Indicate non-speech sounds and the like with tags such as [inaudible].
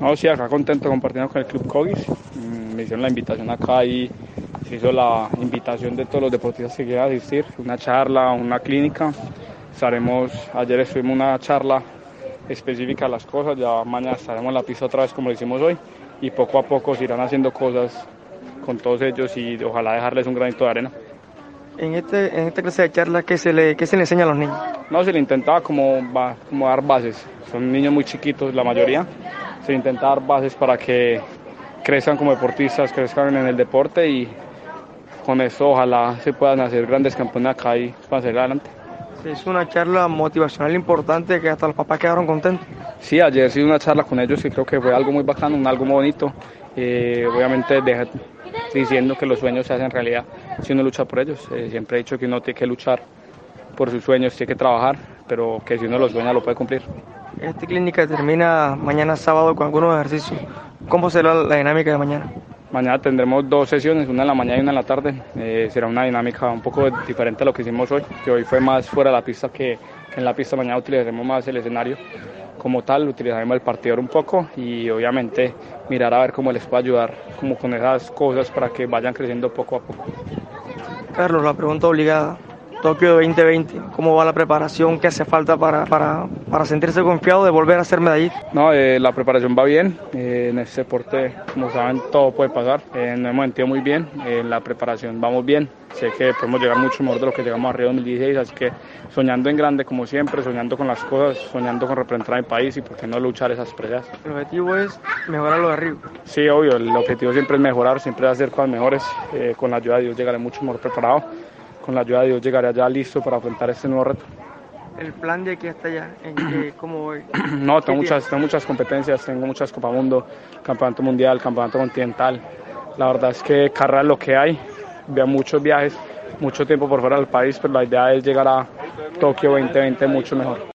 No, sí, acá contento compartiendo con el Club Cogis. Mm, me hicieron la invitación acá y se hizo la invitación de todos los deportistas que quieran asistir. Una charla, una clínica. Estaremos, ayer estuvimos una charla específica de las cosas, ya mañana estaremos en la pista otra vez como lo hicimos hoy y poco a poco se irán haciendo cosas con todos ellos y ojalá dejarles un granito de arena. En, este, en esta clase de charla, ¿qué se, le, ¿qué se le enseña a los niños? No, se le intentaba como, como dar bases. Son niños muy chiquitos la mayoría. Se le intenta dar bases para que crezcan como deportistas, crezcan en el deporte y con eso ojalá se puedan hacer grandes campeones acá y para seguir adelante. Es una charla motivacional importante que hasta los papás quedaron contentos. Sí, ayer sí una charla con ellos y creo que fue algo muy bacano, algo muy bonito. Eh, obviamente diciendo que los sueños se hacen realidad si uno lucha por ellos. Eh, siempre he dicho que uno tiene que luchar por sus sueños, tiene que trabajar, pero que si uno los sueña lo puede cumplir. Esta clínica termina mañana sábado con algunos ejercicios. ¿Cómo será la dinámica de mañana? Mañana tendremos dos sesiones, una en la mañana y una en la tarde. Eh, será una dinámica un poco diferente a lo que hicimos hoy, que hoy fue más fuera de la pista que, en la pista. Mañana utilizaremos más el escenario como tal, utilizaremos el partidor un poco y obviamente mirar a ver cómo les puede ayudar como con esas cosas para que vayan creciendo poco a poco. Carlos, la pregunta obligada. Tokio 2020, ¿cómo va la preparación? ¿Qué hace falta para, para, para sentirse confiado de volver a ser medallista? No, eh, la preparación va bien. Eh, en este deporte, como saben, todo puede pasar. Eh, nos hemos sentido muy bien. En la preparación vamos bien. Sé que podemos llegar mucho mejor de lo que llegamos a Río 2016, así que soñando en grande como siempre, soñando con las cosas, soñando con representar a mi país y por qué no luchar esas peleas. El objetivo es mejorar lo de Río. Sí, obvio, el objetivo siempre es mejorar, siempre es hacer cosas mejores. con la ayuda de Dios llegaré mucho mejor preparado con la ayuda de Dios llegaré allá listo para afrontar este nuevo reto. ¿El plan de aquí hasta allá? ¿En [clears throat] ¿Cómo voy? No, tengo muchas, tengo muchas competencias, tengo muchas Copa Mundo, Campeonato Mundial, Campeonato Continental. La verdad es que carrera lo que hay, veo muchos viajes, mucho tiempo por fuera del país, pero la idea es llegar a Tokio 2020 mucho mejor.